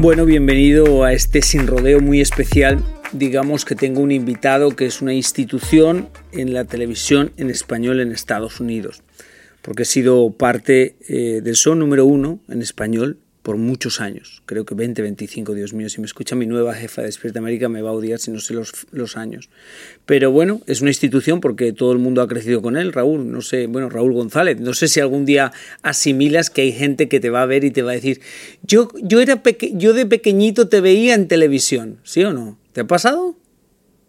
Bueno, bienvenido a este sin rodeo muy especial. Digamos que tengo un invitado que es una institución en la televisión en español en Estados Unidos, porque he sido parte eh, del show número uno en español por muchos años, creo que 20, 25, Dios mío, si me escucha mi nueva jefa de Despierta América me va a odiar si no sé los, los, años. Pero bueno, es una institución porque todo el mundo ha crecido con él, Raúl, no sé, bueno, Raúl González, no sé si algún día asimilas que hay gente que te va a ver y te va a decir, yo, yo, era yo de pequeñito te veía en televisión, ¿sí o no? ¿Te ha pasado?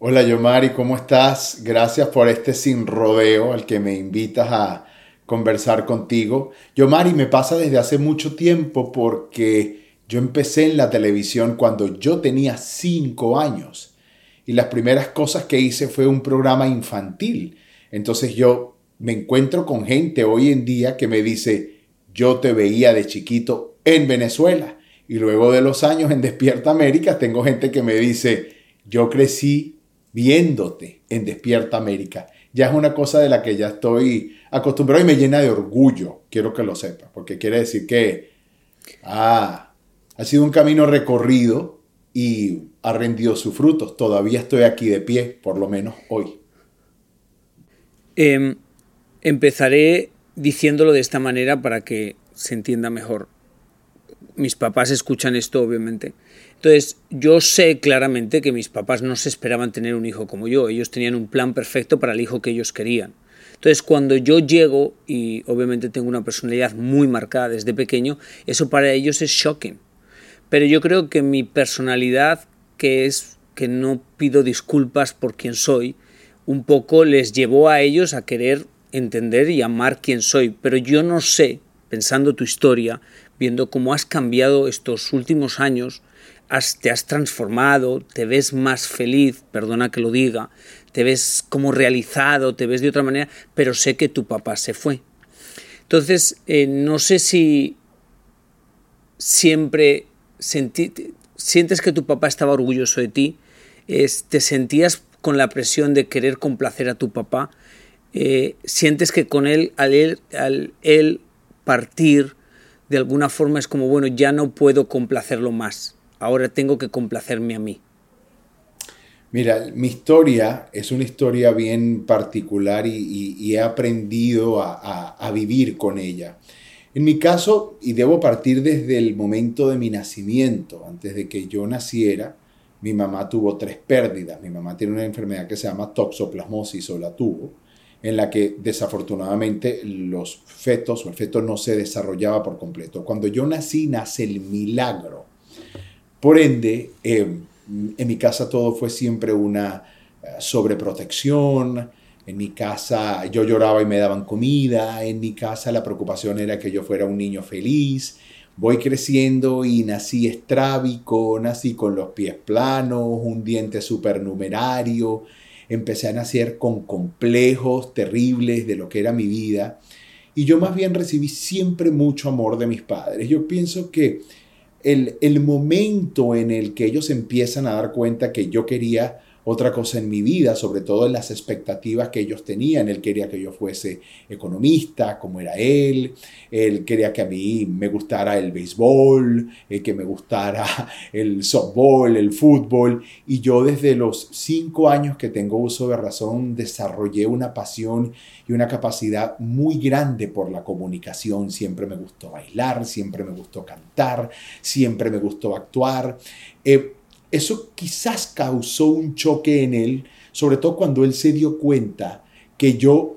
Hola Yomari, ¿cómo estás? Gracias por este sin rodeo al que me invitas a conversar contigo. Yo, Mari, me pasa desde hace mucho tiempo porque yo empecé en la televisión cuando yo tenía cinco años y las primeras cosas que hice fue un programa infantil. Entonces yo me encuentro con gente hoy en día que me dice, yo te veía de chiquito en Venezuela. Y luego de los años en Despierta América tengo gente que me dice, yo crecí viéndote en Despierta América ya es una cosa de la que ya estoy acostumbrado y me llena de orgullo, quiero que lo sepa, porque quiere decir que ah, ha sido un camino recorrido y ha rendido sus frutos. Todavía estoy aquí de pie, por lo menos hoy. Em, empezaré diciéndolo de esta manera para que se entienda mejor. Mis papás escuchan esto, obviamente. Entonces, yo sé claramente que mis papás no se esperaban tener un hijo como yo, ellos tenían un plan perfecto para el hijo que ellos querían. Entonces, cuando yo llego, y obviamente tengo una personalidad muy marcada desde pequeño, eso para ellos es shocking. Pero yo creo que mi personalidad, que es que no pido disculpas por quien soy, un poco les llevó a ellos a querer entender y amar quién soy. Pero yo no sé, pensando tu historia, viendo cómo has cambiado estos últimos años, te has transformado, te ves más feliz, perdona que lo diga, te ves como realizado, te ves de otra manera, pero sé que tu papá se fue. Entonces, eh, no sé si siempre sientes que tu papá estaba orgulloso de ti, te sentías con la presión de querer complacer a tu papá, eh, sientes que con él, al él partir, de alguna forma es como, bueno, ya no puedo complacerlo más ahora tengo que complacerme a mí? Mira, mi historia es una historia bien particular y, he aprendido a, vivir con ella. En mi caso, y debo partir desde el momento de mi nacimiento, antes de que yo naciera, mi mamá tuvo tres pérdidas. Mi mamá tiene una enfermedad que se llama toxoplasmosis o la tuvo, en la que desafortunadamente los fetos o el feto no se desarrollaba por completo. Cuando yo nací, nace el milagro por ende, em, en mi casa todo fue siempre una eh, sobreprotección. En mi casa yo lloraba y me daban comida. En mi casa la preocupación era que yo fuera un niño feliz. Voy creciendo y nací estrábico, nací con los pies planos, un diente supernumerario. Empecé a nacer con complejos terribles de lo que era mi vida. Y yo más bien recibí siempre mucho amor de mis padres. Yo pienso que el, momento en el que ellos empiezan a dar cuenta que yo quería otra cosa en mi vida, sobre todo en las expectativas que ellos tenían. Él quería que yo fuese economista, como era él. Él quería que a mí me gustara el béisbol, eh, que me gustara el softball, el fútbol. Y yo desde los cinco años que tengo uso de razón desarrollé una pasión y una capacidad muy grande por la comunicación. Siempre me gustó bailar, siempre me gustó cantar, siempre me gustó actuar. Eh, eso quizás causó un choque en él, sobre todo cuando él se dio cuenta que yo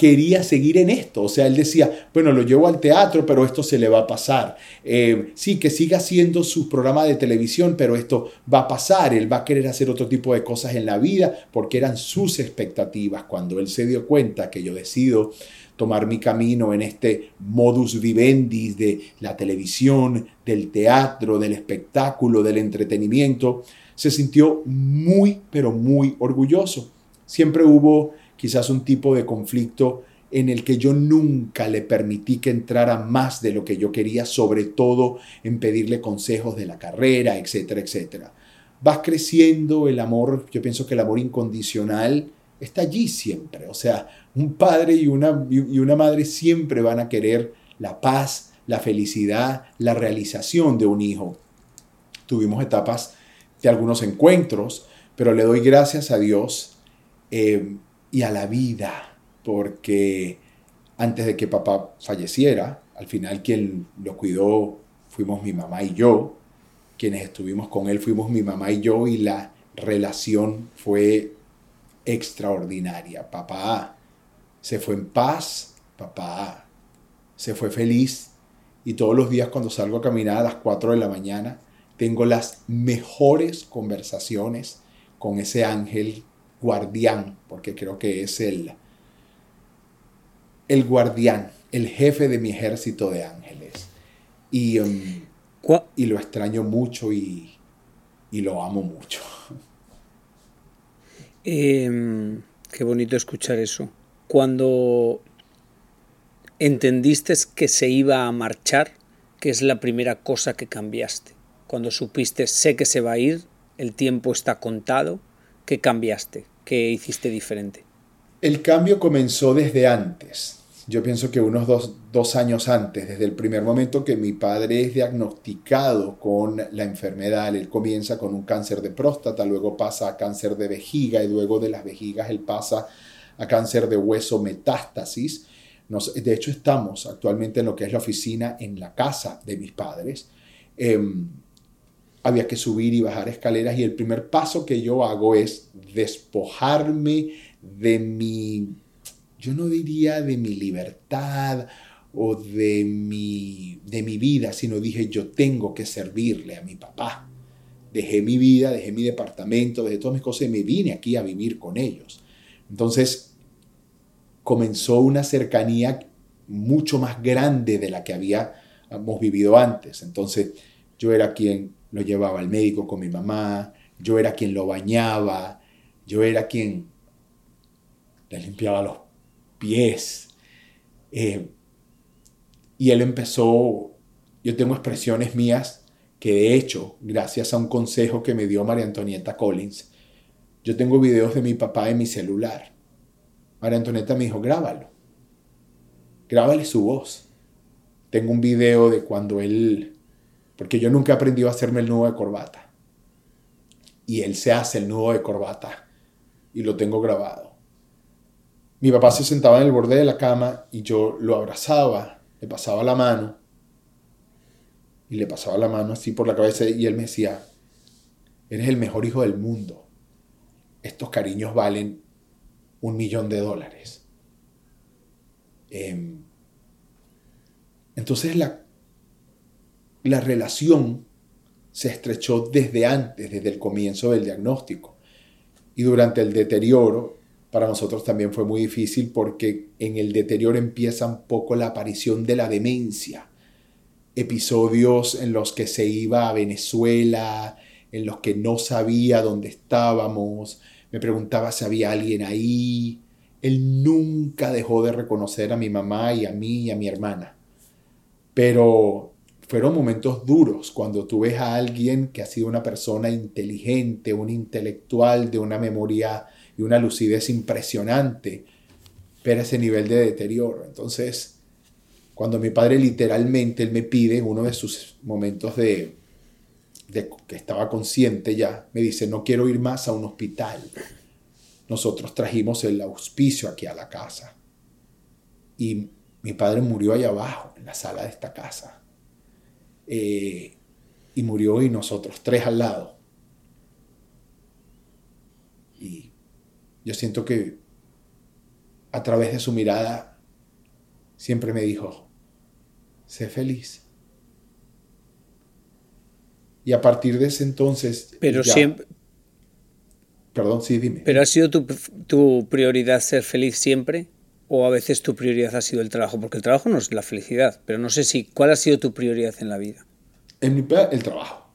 quería seguir en esto. O sea, él decía, bueno, lo llevo al teatro, pero esto se le va a pasar. Eh, sí, que siga haciendo sus programas de televisión, pero esto va a pasar. Él va a querer hacer otro tipo de cosas en la vida porque eran sus expectativas. Cuando él se dio cuenta que yo decido tomar mi camino en este modus vivendi de la televisión, del teatro, del espectáculo, del entretenimiento, se sintió muy, pero muy orgulloso. Siempre hubo quizás un tipo de conflicto en el que yo nunca le permití que entrara más de lo que yo quería, sobre todo en pedirle consejos de la carrera, etcétera, etcétera. Vas creciendo el amor, yo pienso que el amor incondicional está allí siempre. O sea, un padre y una, y una madre siempre van a querer la paz, la felicidad, la realización de un hijo. Tuvimos etapas de algunos encuentros, pero le doy gracias a Dios eh, y a la vida, porque antes de que papá falleciera, al final quien lo cuidó fuimos mi mamá y yo, quienes estuvimos con él fuimos mi mamá y yo, y la relación fue extraordinaria. Papá se fue en paz, papá se fue feliz y todos los días cuando salgo a caminar a las 4 de la mañana tengo las mejores conversaciones con ese ángel guardián, porque creo que es el, el guardián, el jefe de mi ejército de ángeles. Y, um, y lo extraño mucho y, y lo amo mucho. Em, qué bonito escuchar eso. Cuando entendiste que se iba a marchar, ¿qué es la primera cosa que cambiaste? Cuando supiste, sé que se va a ir, el tiempo está contado, ¿qué cambiaste? ¿Qué hiciste diferente? El cambio comenzó desde antes yo pienso que unos dos, años antes, desde el primer momento que mi padre es diagnosticado con la enfermedad, él comienza con un cáncer de próstata, luego pasa a cáncer de vejiga y luego de las vejigas él pasa a cáncer de hueso metástasis. de hecho, estamos actualmente en lo que es la oficina en la casa de mis padres. Em, había que subir y bajar escaleras y el primer paso que yo hago es despojarme de mi yo no diría de mi libertad o de mi, de mi vida, sino dije yo tengo que servirle a mi papá. Dejé mi vida, dejé mi departamento, dejé todas mis cosas y me vine aquí a vivir con ellos. Entonces comenzó una cercanía mucho más grande de la que habíamos vivido antes. Entonces yo era quien lo llevaba al médico con mi mamá, yo era quien lo bañaba, yo era quien le limpiaba los pies. Eh, y él empezó, yo tengo expresiones mías que de hecho, gracias a un consejo que me dio María Antonieta Collins, yo tengo videos de mi papá en mi celular. María Antonieta me dijo, grábalo. Grábale su voz. Tengo un video de cuando él, porque yo nunca he aprendido a hacerme el nudo de corbata. Y él se hace el nudo de corbata y lo tengo grabado. Mi papá se sentaba en el borde de la cama y yo lo abrazaba, le pasaba la mano y le pasaba la mano así por la cabeza y él me decía, eres el mejor hijo del mundo. Estos cariños valen un millón de dólares. Em, entonces la, la relación se estrechó desde antes, desde el comienzo del diagnóstico. Y durante el deterioro para nosotros también fue muy difícil porque en el deterioro empieza un poco la aparición de la demencia. Episodios en los que se iba a Venezuela, en los que no sabía dónde estábamos, me preguntaba si había alguien ahí. Él nunca dejó de reconocer a mi mamá y a mí y a mi hermana. Pero fueron momentos duros cuando tú ves a alguien que ha sido una persona inteligente, un intelectual de una memoria y una lucidez impresionante, pero ese nivel de deterioro. Entonces, cuando mi padre literalmente, él me pide en uno de sus momentos de, que estaba consciente ya, me dice, no quiero ir más a un hospital. Nosotros trajimos el auspicio aquí a la casa. Y mi padre murió allá abajo, en la sala de esta casa. Eh, y murió y nosotros tres al lado. Y yo siento que a través de su mirada siempre me dijo, sé feliz. Y a partir de ese entonces... Pero siempre... Perdón, sí, dime. ¿Pero ha sido tu, tu, prioridad ser feliz siempre? ¿O a veces tu prioridad ha sido el trabajo? Porque el trabajo no es la felicidad, pero no sé si... ¿Cuál ha sido tu prioridad en la vida? En mi, el trabajo.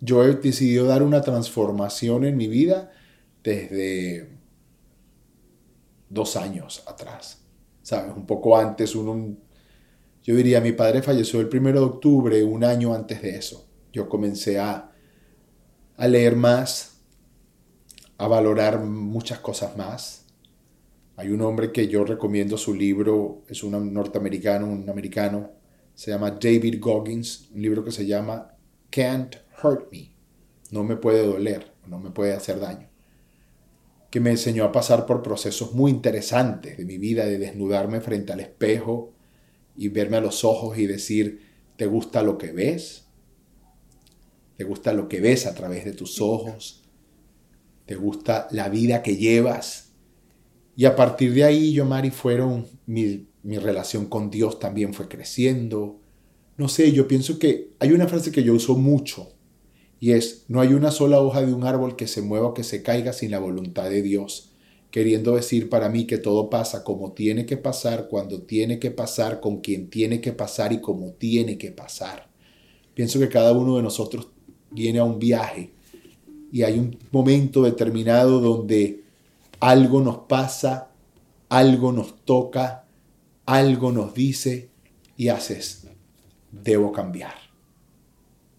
Yo he decidido dar una transformación en mi vida desde dos años atrás. ¿Sabes? Un poco antes, un, yo diría, mi padre falleció el primero de octubre, un año antes de eso. Yo comencé a, a leer más, a valorar muchas cosas más. Hay un hombre que yo recomiendo su libro, es un norteamericano, un americano, se llama David Goggins, un libro que se llama Can't Hurt Me, no me puede doler, no me puede hacer daño que me enseñó a pasar por procesos muy interesantes de mi vida, de desnudarme frente al espejo y verme a los ojos y decir, ¿te gusta lo que ves? ¿Te gusta lo que ves a través de tus ojos? ¿Te gusta la vida que llevas? Y a partir de ahí, yo, Mari, fueron, mi, mi relación con Dios también fue creciendo. No sé, yo pienso que hay una frase que yo uso mucho y es, no hay una sola hoja de un árbol que se mueva o que se caiga sin la voluntad de Dios, queriendo decir para mí que todo pasa como tiene que pasar, cuando tiene que pasar, con quien tiene que pasar y como tiene que pasar. Pienso que cada uno de nosotros viene a un viaje y hay un momento determinado donde algo nos pasa, algo nos toca, algo nos dice y haces, debo cambiar,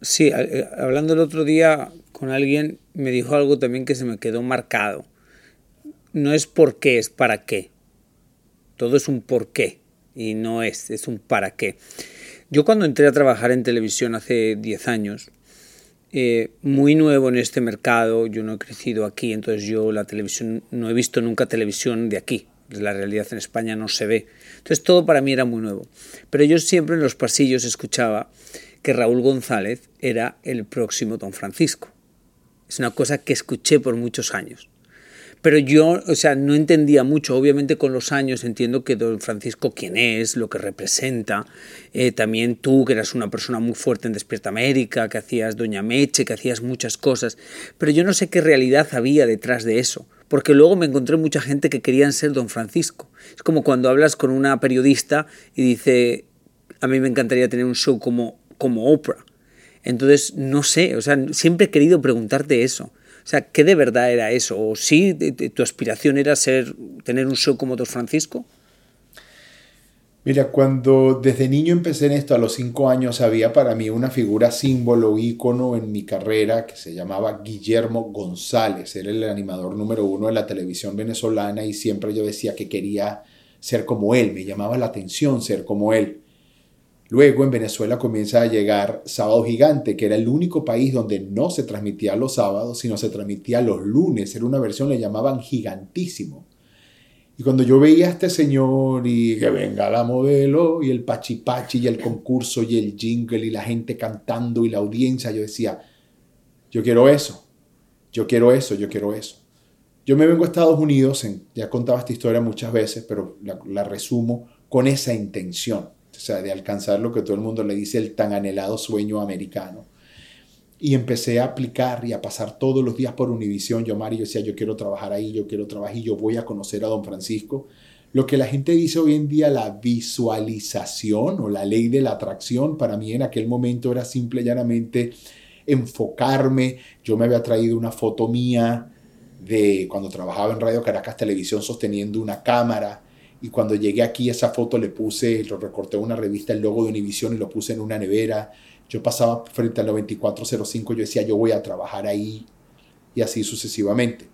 Sí, eh, hablando el otro día con alguien, me dijo algo también que se me quedó marcado. No es por qué, es para qué. Todo es un por qué y no es, es un para qué. Yo cuando entré a trabajar en televisión hace 10 años, eh, muy nuevo en este mercado, yo no he crecido aquí, entonces yo la televisión, no he visto nunca televisión de aquí, la realidad en España no se ve. Entonces todo para mí era muy nuevo. Pero yo siempre en los pasillos escuchaba que Raúl González era el próximo Don Francisco. Es una cosa que escuché por muchos años. Pero yo, o sea, no entendía mucho. Obviamente con los años entiendo que Don Francisco quién es, lo que representa. Eh, también tú, que eras una persona muy fuerte en Despierta América, que hacías Doña Meche, que hacías muchas cosas. Pero yo no sé qué realidad había detrás de eso. Porque luego me encontré mucha gente que querían ser Don Francisco. Es como cuando hablas con una periodista y dice, a mí me encantaría tener un show como como Oprah. Entonces, no sé, o sea, siempre he querido preguntarte eso. O sea, ¿qué de verdad era eso? ¿O sí tu aspiración era ser, tener un show como Don Francisco? Mira, cuando desde niño empecé en esto, a los cinco años, había para mí una figura símbolo, ícono en mi carrera que se llamaba Guillermo González. Era el animador número uno de la televisión venezolana y siempre yo decía que quería ser como él, me llamaba la atención ser como él. Luego en Venezuela comienza a llegar Sábado Gigante, que era el único país donde no se transmitía los sábados, sino se transmitía los lunes. Era una versión, le llamaban gigantísimo. Y cuando yo veía a este señor y que venga la modelo y el pachipachi y el concurso y el jingle y la gente cantando y la audiencia, yo decía, yo quiero eso, yo quiero eso, yo quiero eso. Yo me vengo a Estados Unidos, ya contaba esta historia muchas veces, pero la, resumo con esa intención, sea, de alcanzar lo que todo el mundo le dice el tan anhelado sueño americano. Y empecé a aplicar y a pasar todos los días por Univisión. Yo, Mario, decía, yo quiero trabajar ahí, yo quiero trabajar y yo voy a conocer a don Francisco. Lo que la gente dice hoy en día, la visualización o la ley de la atracción, para mí en aquel momento era simple y llanamente enfocarme. Yo me había traído una foto mía de cuando trabajaba en Radio Caracas Televisión sosteniendo una cámara. Y cuando llegué aquí, esa foto le puse, lo recorté una revista, el logo de Univisión y lo puse en una nevera. Yo pasaba frente al 9405, yo decía, yo voy a trabajar ahí y así sucesivamente.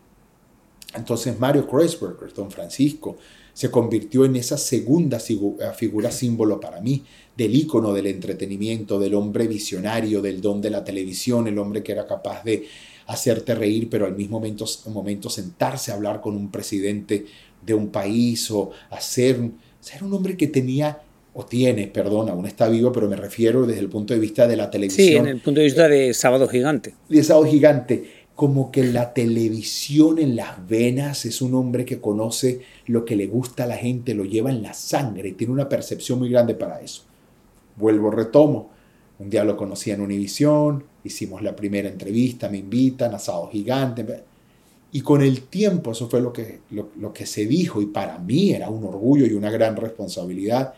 Entonces Mario Kreuzberger, don Francisco, se convirtió en esa segunda figura símbolo para mí, del ícono del entretenimiento, del hombre visionario, del don de la televisión, el hombre que era capaz de hacerte reír, pero al mismo momento, momento sentarse a hablar con un presidente de un país o hacer ser un hombre que tenía o tiene, perdón, aún está vivo, pero me refiero desde el punto de vista de la televisión. Sí, en el punto de vista de Sábado Gigante. De Sábado Gigante como que la televisión en las venas, es un hombre que conoce lo que le gusta a la gente, lo lleva en la sangre y tiene una percepción muy grande para eso. Vuelvo, retomo. Un día lo conocí en Univisión, hicimos la primera entrevista, me invitan, asado gigante. Y con el tiempo, eso fue lo que, lo, lo que se dijo y para mí era un orgullo y una gran responsabilidad.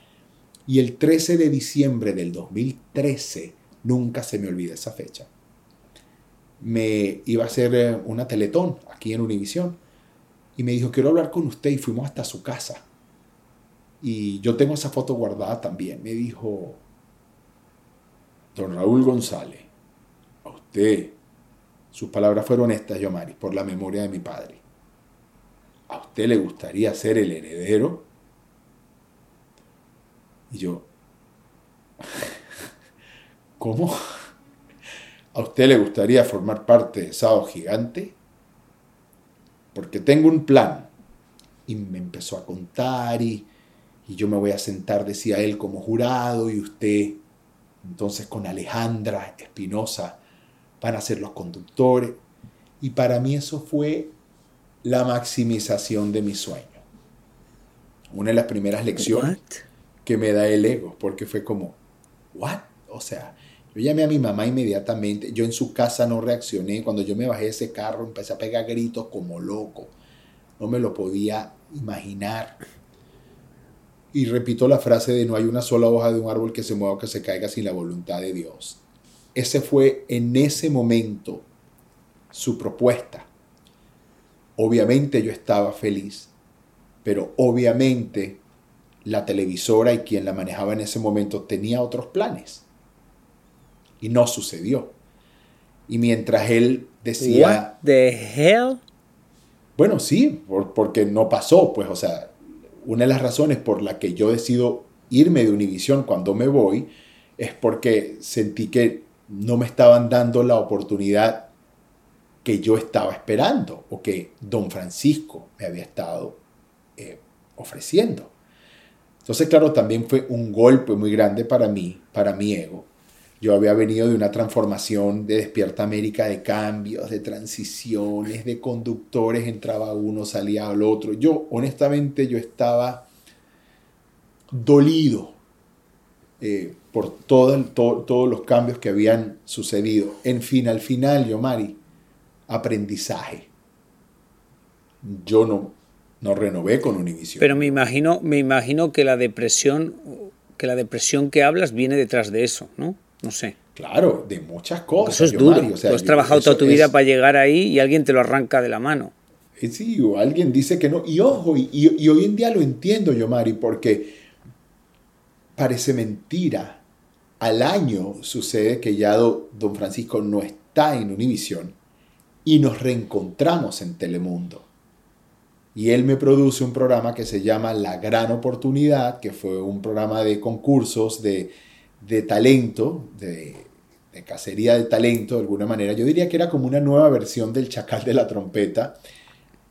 Y el 13 de diciembre del 2013, nunca se me olvida esa fecha me iba a hacer eh, una teletón aquí en Univisión y me dijo, quiero hablar con usted y fuimos hasta su casa. Y yo tengo esa foto guardada también. Me dijo, don Raúl González, a usted, sus palabras fueron estas, Yomari, por la memoria de mi padre. ¿A usted le gustaría ser el heredero? Y yo, ¿cómo? ¿A usted le gustaría formar parte de Sábado Gigante? Porque tengo un plan. Y me empezó a contar y, y yo me voy a sentar, decía él, como jurado y usted, entonces con Alejandra Espinosa, van a ser los conductores. Y para mí eso fue la maximización de mi sueño. Una de las primeras lecciones que me da el ego, porque fue como, ¿what? O sea, yo llamé a mi mamá inmediatamente. Yo en su casa no reaccioné. Cuando yo me bajé de ese carro empecé a pegar gritos como loco. No me lo podía imaginar. Y repito la frase de no hay una sola hoja de un árbol que se mueva o que se caiga sin la voluntad de Dios. Ese fue en ese momento su propuesta. Obviamente yo estaba feliz, pero obviamente la televisora y quien la manejaba en ese momento tenía otros planes. Y no sucedió. Y mientras él decía... What the hell? Bueno, sí, porque no pasó, pues, o sea, una de las razones por la que yo decido irme de Univision cuando me voy es porque sentí que no me estaban dando la oportunidad que yo estaba esperando o que don Francisco me había estado eh, ofreciendo. Entonces, claro, también fue un golpe muy grande para mí, para mi ego, yo había venido de una transformación de Despierta América, de cambios, de transiciones, de conductores, entraba uno, salía al otro. Yo, honestamente, yo estaba dolido eh, por todo, todos los cambios que habían sucedido. En fin, al final, yo, Mari, aprendizaje. Yo no, no renové con Univision. Pero me imagino, me imagino que la depresión, que la depresión que hablas viene detrás de eso, ¿no? No sé. Claro, de muchas cosas. Eso es duro. Tú has trabajado toda tu vida para llegar ahí y alguien te lo arranca de la mano. Eh, sí, o alguien dice que no. Y ojo, y, hoy en día lo entiendo yo, Mari, porque parece mentira. Al año sucede que ya don Francisco no está en Univisión y nos reencontramos en Telemundo. Y él me produce un programa que se llama La Gran Oportunidad, que fue un programa de concursos de de talento, de, de cacería de talento de alguna manera. Yo diría que era como una nueva versión del Chacal de la Trompeta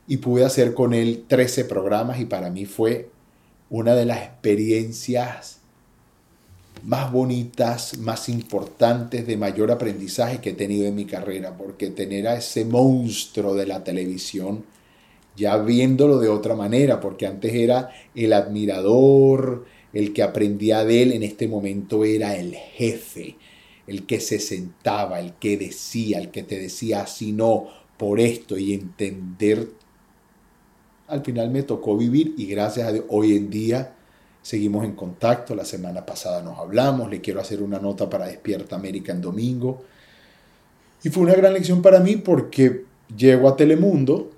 y pude hacer con él 13 programas y para mí fue una de las experiencias más bonitas, más importantes, de mayor aprendizaje que he tenido en mi carrera, porque tener a ese monstruo de la televisión, ya viéndolo de otra manera, porque antes era el admirador, el que aprendía de él, en este momento era el jefe, el que se sentaba, el que decía, el que te decía así no, por esto y entender. Al final me tocó vivir y gracias a Dios hoy en día seguimos en contacto. La semana pasada nos hablamos, le quiero hacer una nota para Despierta América en domingo. Y fue una gran lección para mí porque llego a Telemundo,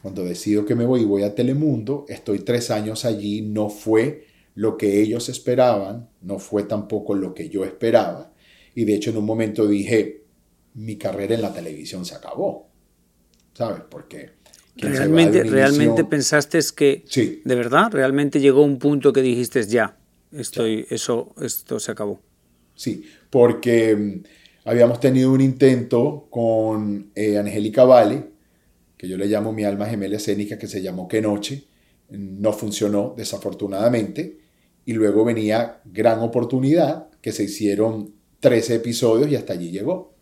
cuando decido que me voy y voy a Telemundo, estoy tres años allí, no fue lo que ellos esperaban, no fue tampoco lo que yo esperaba. Y de hecho en un momento dije, mi carrera en la televisión se acabó. ¿Sabes? Porque... ¿Realmente, realmente pensaste que... Sí. ¿De verdad? ¿Realmente llegó un punto que dijiste ya, estoy, Eso, esto se acabó? Sí, porque mm, habíamos tenido un intento con eh, Angélica Vale, que yo le llamo mi alma gemela escénica, que se llamó Que Noche. No funcionó, desafortunadamente. Y luego venía Gran Oportunidad, que se hicieron 13 episodios y hasta allí llegó.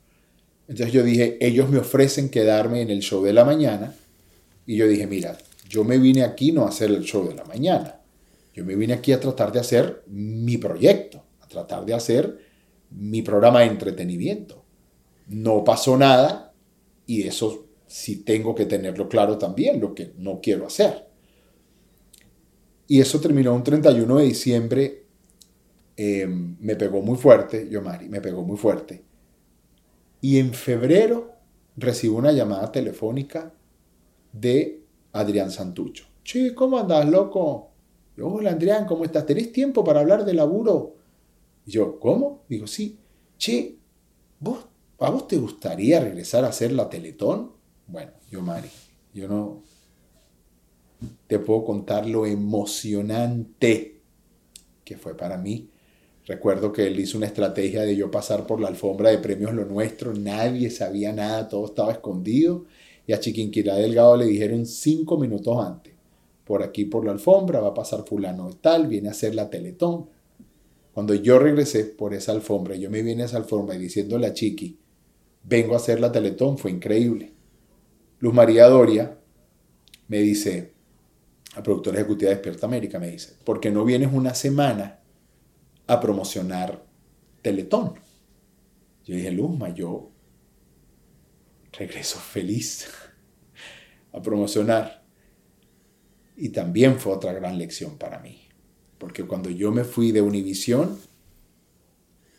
Entonces yo dije, ellos me ofrecen quedarme en el show de la mañana. Y yo dije, mira, yo me vine aquí no a hacer el show de la mañana. Yo me vine aquí a tratar de hacer mi proyecto, a tratar de hacer mi programa de entretenimiento. No pasó nada y eso sí tengo que tenerlo claro también, lo que no quiero hacer. Y eso terminó un 31 de diciembre Em, me pegó muy fuerte, yo Mari, me pegó muy fuerte. Y en febrero recibo una llamada telefónica de Adrián Santucho. Che, ¿cómo andas, loco? Yo, hola Adrián, ¿cómo estás? ¿Tenés tiempo para hablar de laburo? Y yo, ¿cómo? Digo, sí. Che, ¿vos, ¿a vos te gustaría regresar a hacer la Teletón? Bueno, yo Mari, yo no te puedo contar lo emocionante que fue para mí Recuerdo que él hizo una estrategia de yo pasar por la alfombra de premios Lo Nuestro, nadie sabía nada, todo estaba escondido. Y a Chiquinquirá Delgado le dijeron cinco minutos antes, por aquí por la alfombra va a pasar fulano tal, viene a hacer la teletón. Cuando yo regresé por esa alfombra, yo me vine a esa alfombra y diciéndole a Chiqui, vengo a hacer la teletón, fue increíble. Luz María Doria me dice, la productora ejecutiva de Despierta América, me dice, ¿por qué no vienes una semana a promocionar Teletón. Yo dije, Luzma, yo regreso feliz a promocionar. Y también fue otra gran lección para mí. Porque cuando yo me fui de Univisión,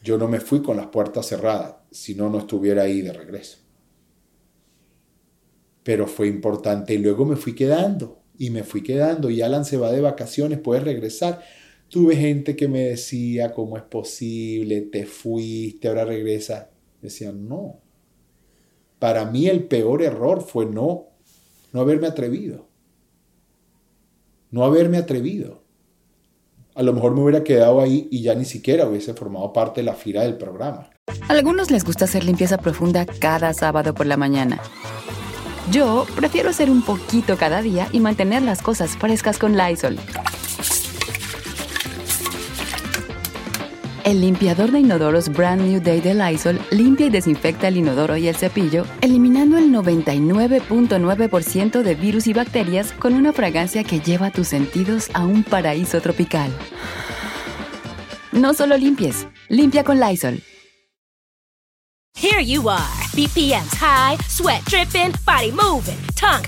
yo no me fui con las puertas cerradas, si no, no estuviera ahí de regreso. Pero fue importante y luego me fui quedando y me fui quedando y Alan se va de vacaciones, puedes regresar. Tuve gente que me decía, ¿cómo es posible? Te fuiste, ahora regresa. Decían, no. Para mí el peor error fue no, no haberme atrevido. No haberme atrevido. A lo mejor me hubiera quedado ahí y ya ni siquiera hubiese formado parte de la fila del programa. A algunos les gusta hacer limpieza profunda cada sábado por la mañana. Yo prefiero hacer un poquito cada día y mantener las cosas frescas con Lysol. El limpiador de inodoros Brand New Day de Lysol limpia y desinfecta el inodoro y el cepillo, eliminando el 99.9% de virus y bacterias con una fragancia que lleva tus sentidos a un paraíso tropical. No solo limpies, limpia con Lysol. Here you are, BPMs high, sweat dripping, body moving, tongue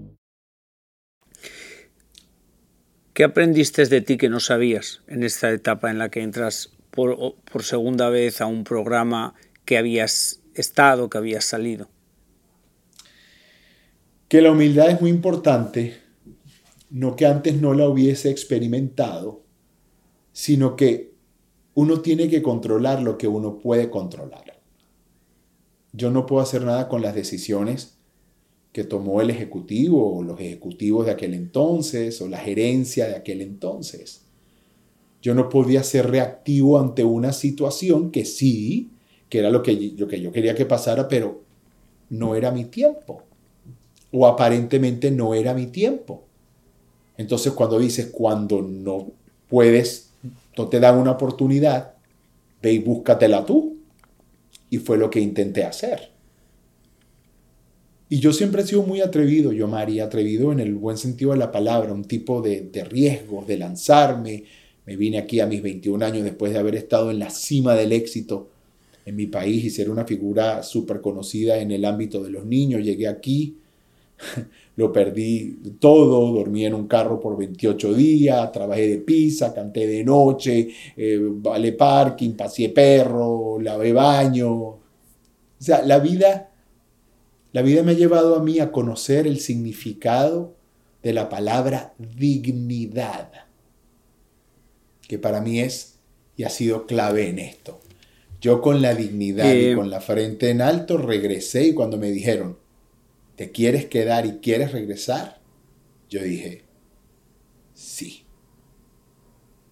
¿Qué aprendiste de ti que no sabías en esta etapa en la que entras por, segunda vez a un programa que habías estado, que habías salido? que la humildad es muy importante, no que antes no la hubiese experimentado, sino que uno tiene que controlar lo que uno puede controlar. Yo no puedo hacer nada con las decisiones que tomó el ejecutivo o los ejecutivos de aquel entonces o la gerencia de aquel entonces. Yo no podía ser reactivo ante una situación que sí, que era lo que, lo que yo quería que pasara, pero no era mi tiempo. O aparentemente no era mi tiempo. Entonces cuando dices, cuando no puedes, no te dan una oportunidad, ve y búscatela tú. Y fue lo que intenté hacer. Y yo siempre he sido muy atrevido, yo María, atrevido en el buen sentido de la palabra, un tipo de, de riesgo, de lanzarme. Me vine aquí a mis 21 años después de haber estado en la cima del éxito en mi país y ser una figura súper conocida en el ámbito de los niños. Llegué aquí, lo perdí todo, dormí en un carro por 28 días, trabajé de pizza, canté de noche, eh, vale parking, pasé perro, lavé baño. O sea, la vida la vida me ha llevado a mí a conocer el significado de la palabra dignidad, que para mí es y ha sido clave en esto. Yo con la dignidad y eh, con la frente en alto regresé y cuando me dijeron, ¿te quieres quedar y quieres regresar? Yo dije, sí.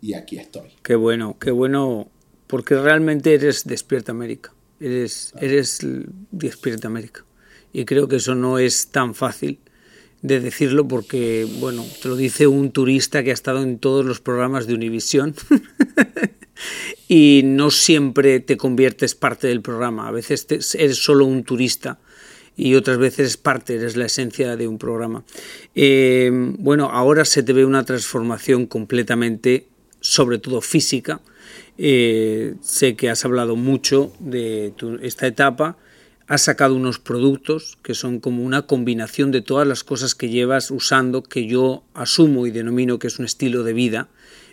Y aquí estoy. Qué bueno, qué bueno, porque realmente eres Despierta América. Eres, eres Despierta América y creo que eso no es tan fácil de decirlo porque, bueno, te lo dice un turista que ha estado en todos los programas de Univisión y no siempre te conviertes parte del programa, a veces eres solo un turista y otras veces parte, eres la esencia de un programa. Eh, bueno, ahora se te ve una transformación completamente, sobre todo física. Eh, sé que has hablado mucho de esta etapa has sacado unos productos que son como una combinación de todas las cosas que llevas usando, que yo asumo y denomino que es un estilo de vida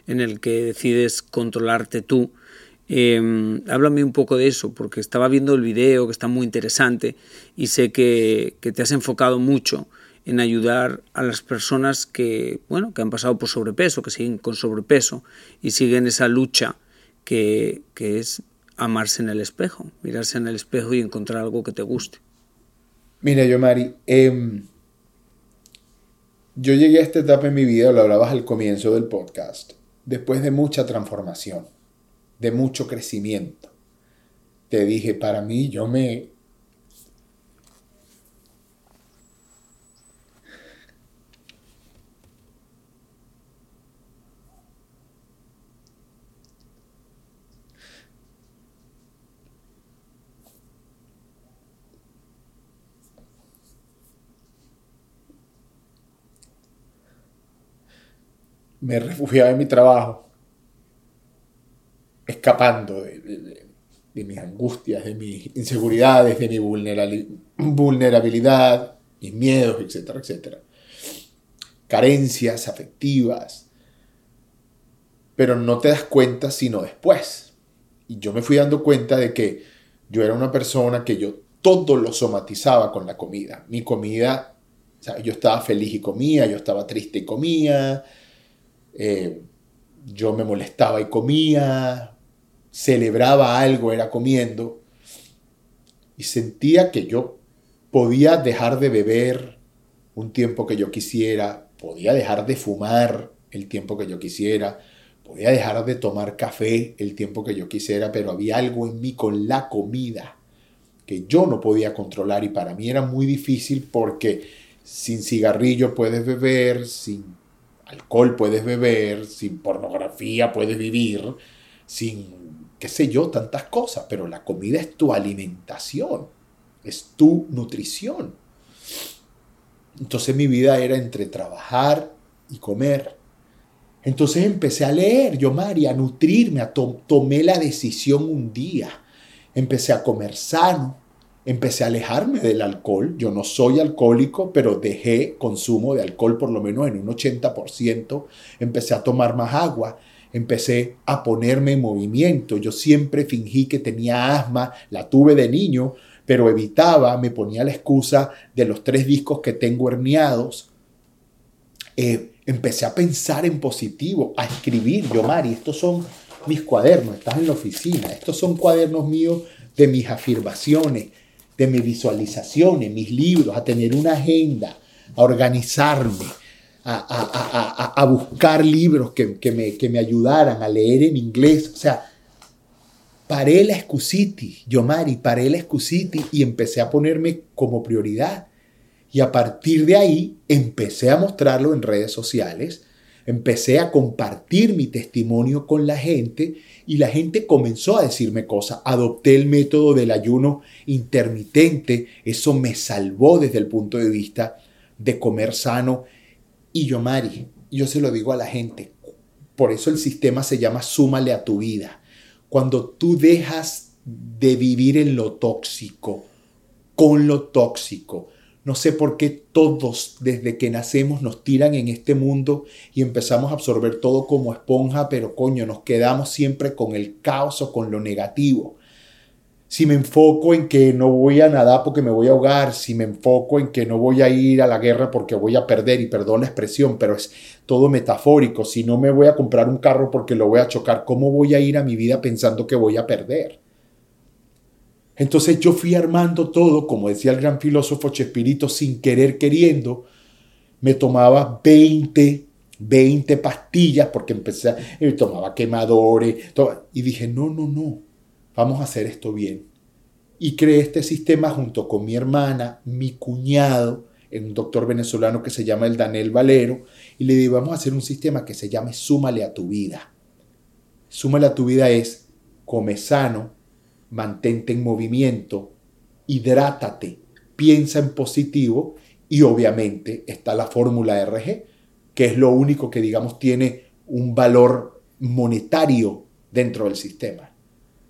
en el que decides controlarte tú. Em, háblame un poco de eso, porque estaba viendo el video que está muy interesante y sé que, que, te has enfocado mucho en ayudar a las personas que, bueno, que han pasado por sobrepeso, que siguen con sobrepeso y siguen esa lucha que, que es amarse en el espejo, mirarse en el espejo y encontrar algo que te guste. Mira, yo, Mari, em, yo llegué a esta etapa en mi vida, lo hablabas al comienzo del podcast, después de mucha transformación, de mucho crecimiento. Te dije, para mí, yo me me refugiaba en mi trabajo, escapando de, mis angustias, de mis inseguridades, de mi vulnerabilidad, mis miedos, etcétera, etcétera. Carencias afectivas. Pero no te das cuenta sino después. Y yo me fui dando cuenta de que yo era una persona que yo todo lo somatizaba con la comida. Mi comida, o sea, yo estaba feliz y comía, yo estaba triste y comía, eh, yo me molestaba y comía, celebraba algo, era comiendo, y sentía que yo podía dejar de beber un tiempo que yo quisiera, podía dejar de fumar el tiempo que yo quisiera, podía dejar de tomar café el tiempo que yo quisiera, pero había algo en mí con la comida que yo no podía controlar y para mí era muy difícil porque sin cigarrillo puedes beber, sin alcohol puedes beber, sin pornografía puedes vivir, sin, qué sé yo, tantas cosas, pero la comida es tu alimentación, es tu nutrición. Entonces mi vida era entre trabajar y comer. Entonces empecé a leer, yo María, a nutrirme, a tomé la decisión un día. Empecé a comer sano, empecé a alejarme del alcohol. Yo no soy alcohólico, pero dejé consumo de alcohol por lo menos en un 80%. Empecé a tomar más agua. Empecé a ponerme en movimiento. Yo siempre fingí que tenía asma, la tuve de niño, pero evitaba, me ponía la excusa de los tres discos que tengo herniados. Eh, empecé a pensar en positivo, a escribir. Yo, Mari, estos son mis cuadernos, estás en la oficina, estos son cuadernos míos de mis afirmaciones, de mis visualizaciones, mis libros, a tener una agenda, a organizarme, a, buscar libros que, me, ayudaran a leer en inglés. O sea, paré la excusiti, Yomari, paré la excusiti y empecé a ponerme como prioridad. Y a partir de ahí empecé a mostrarlo en redes sociales, empecé a compartir mi testimonio con la gente y la gente comenzó a decirme cosas. Adopté el método del ayuno intermitente, eso me salvó desde el punto de vista de comer sano. Y Yomari, yo se lo digo a la gente, por eso el sistema se llama súmale a tu vida cuando tú dejas de vivir en lo tóxico, con lo tóxico. No sé por qué todos desde que nacemos nos tiran en este mundo y empezamos a absorber todo como esponja, pero coño, nos quedamos siempre con el caos o con lo negativo si me enfoco en que no voy a nadar porque me voy a ahogar, si me enfoco en que no voy a ir a la guerra porque voy a perder, y perdón la expresión, pero es todo metafórico, si no me voy a comprar un carro porque lo voy a chocar, ¿cómo voy a ir a mi vida pensando que voy a perder? Entonces yo fui armando todo, como decía el gran filósofo Chespirito, sin querer queriendo, me tomaba 20, 20 pastillas porque empecé, me tomaba quemadores, y dije, no, no, no, vamos a hacer esto bien. Y creé este sistema junto con mi hermana, mi cuñado, un doctor venezolano que se llama el Daniel Valero, y le digo, vamos a hacer un sistema que se llame Súmale a tu vida. Súmale a tu vida es come sano, mantente en movimiento, hidrátate, piensa en positivo y obviamente está la fórmula RG, que es lo único que digamos tiene un valor monetario dentro del sistema.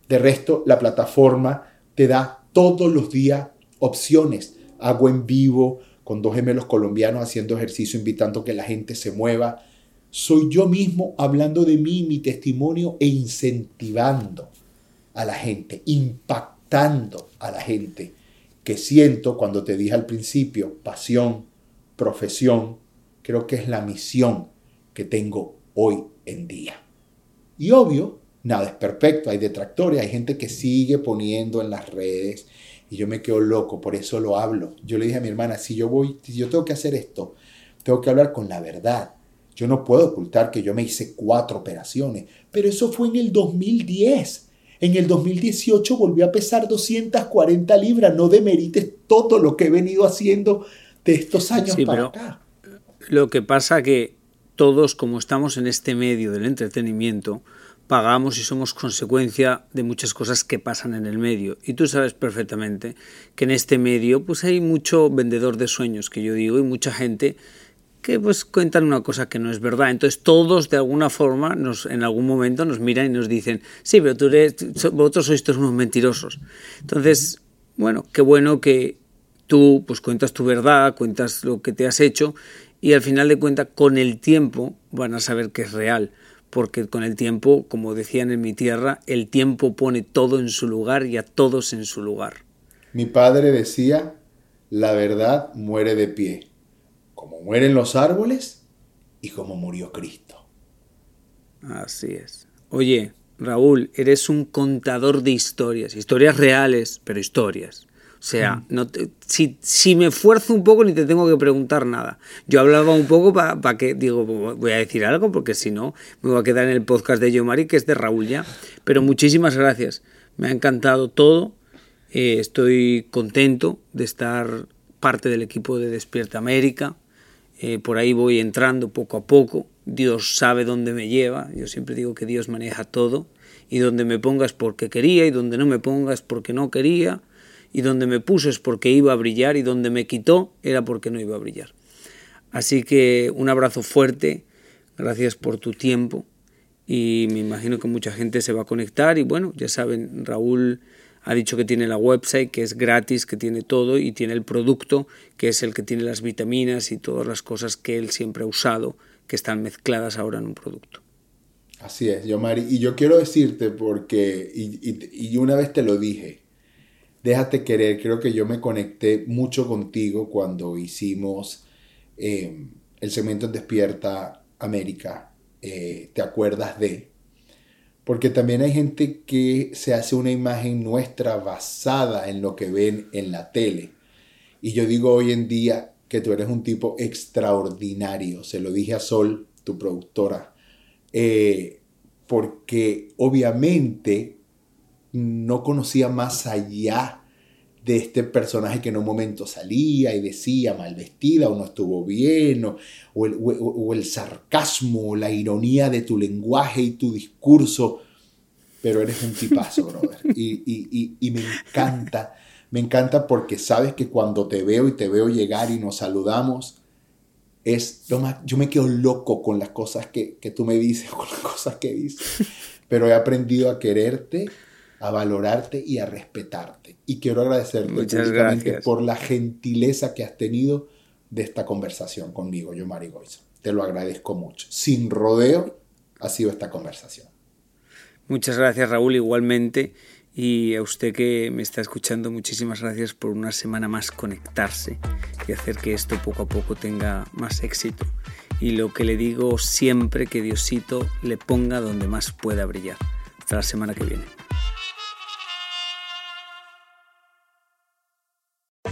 De resto, la plataforma te da todos los días opciones. Hago en vivo con dos gemelos colombianos haciendo ejercicio, invitando a que la gente se mueva. Soy yo mismo hablando de mí, mi testimonio e incentivando a la gente, impactando a la gente, que siento cuando te dije al principio, pasión, profesión, creo que es la misión que tengo hoy en día. Y obvio, nada es perfecto, hay detractores, hay gente que sigue poniendo en las redes y yo me quedo loco, por eso lo hablo. Yo le dije a mi hermana, si yo voy, si yo tengo que hacer esto, tengo que hablar con la verdad. Yo no puedo ocultar que yo me hice cuatro operaciones, pero eso fue en el 2010. En el 2018 volví a pesar 240 libras. No demerites todo lo que he venido haciendo de estos años para acá. Lo que pasa que todos, como estamos en este medio del entretenimiento, pagamos y somos consecuencia de muchas cosas que pasan en el medio. Y tú sabes perfectamente que en este medio pues hay mucho vendedor de sueños, que yo digo, y mucha gente que pues cuentan una cosa que no es verdad. Entonces todos de alguna forma nos, en algún momento nos miran y nos dicen, sí, pero tú vosotros sois todos unos mentirosos. Entonces, bueno, qué bueno que tú pues cuentas tu verdad, cuentas lo que te has hecho y al final de cuentas con el tiempo van a saber que es real porque con el tiempo, como decían en mi tierra, el tiempo pone todo en su lugar y a todos en su lugar. Mi padre decía, la verdad muere de pie, como mueren los árboles y como murió Cristo. Así es. Oye, Raúl, eres un contador de historias, historias reales, pero historias. O sea, no si, si, me esfuerzo un poco ni te tengo que preguntar nada. Yo hablaba un poco para que, digo, voy a decir algo porque si no me voy a quedar en el podcast de Yomari, que es de Raúl ya. Pero muchísimas gracias. Me ha encantado todo. Eh, estoy contento de estar parte del equipo de Despierta América. Eh, por ahí voy entrando poco a poco. Dios sabe dónde me lleva. Yo siempre digo que Dios maneja todo. Y donde me pongas porque quería y donde no me pongas porque no quería y donde me puso es porque iba a brillar y donde me quitó era porque no iba a brillar. Así que un abrazo fuerte, gracias por tu tiempo y me imagino que mucha gente se va a conectar y bueno, ya saben, Raúl ha dicho que tiene la website, que es gratis, que tiene todo y tiene el producto, que es el que tiene las vitaminas y todas las cosas que él siempre ha usado, que están mezcladas ahora en un producto. Así es, Yomari. Y yo quiero decirte porque, y una vez te lo dije, Déjate querer, creo que yo me conecté mucho contigo cuando hicimos eh, el segmento en Despierta América. Eh, ¿Te acuerdas de? Porque también hay gente que se hace una imagen nuestra basada en lo que ven en la tele. Y yo digo hoy en día que tú eres un tipo extraordinario. Se lo dije a Sol, tu productora. Eh, porque obviamente no conocía más allá de este personaje que en un momento salía y decía mal vestida o no estuvo bien, o, el, sarcasmo, la ironía de tu lenguaje y tu discurso, pero eres un tipazo, brother. Y, y, me encanta, me encanta porque sabes que cuando te veo y te veo llegar y nos saludamos, es lo más, yo me quedo loco con las cosas que, que tú me dices, con las cosas que dices, pero he aprendido a quererte a valorarte y a respetarte. Y quiero agradecerte públicamente por la gentileza que has tenido de esta conversación conmigo, yo Mari Goiza. Te lo agradezco mucho. Sin rodeo ha sido esta conversación. Muchas gracias Raúl, igualmente. Y a usted que me está escuchando, muchísimas gracias por una semana más conectarse y hacer que esto poco a poco tenga más éxito. Y lo que le digo siempre, que Diosito le ponga donde más pueda brillar. Hasta la semana que viene.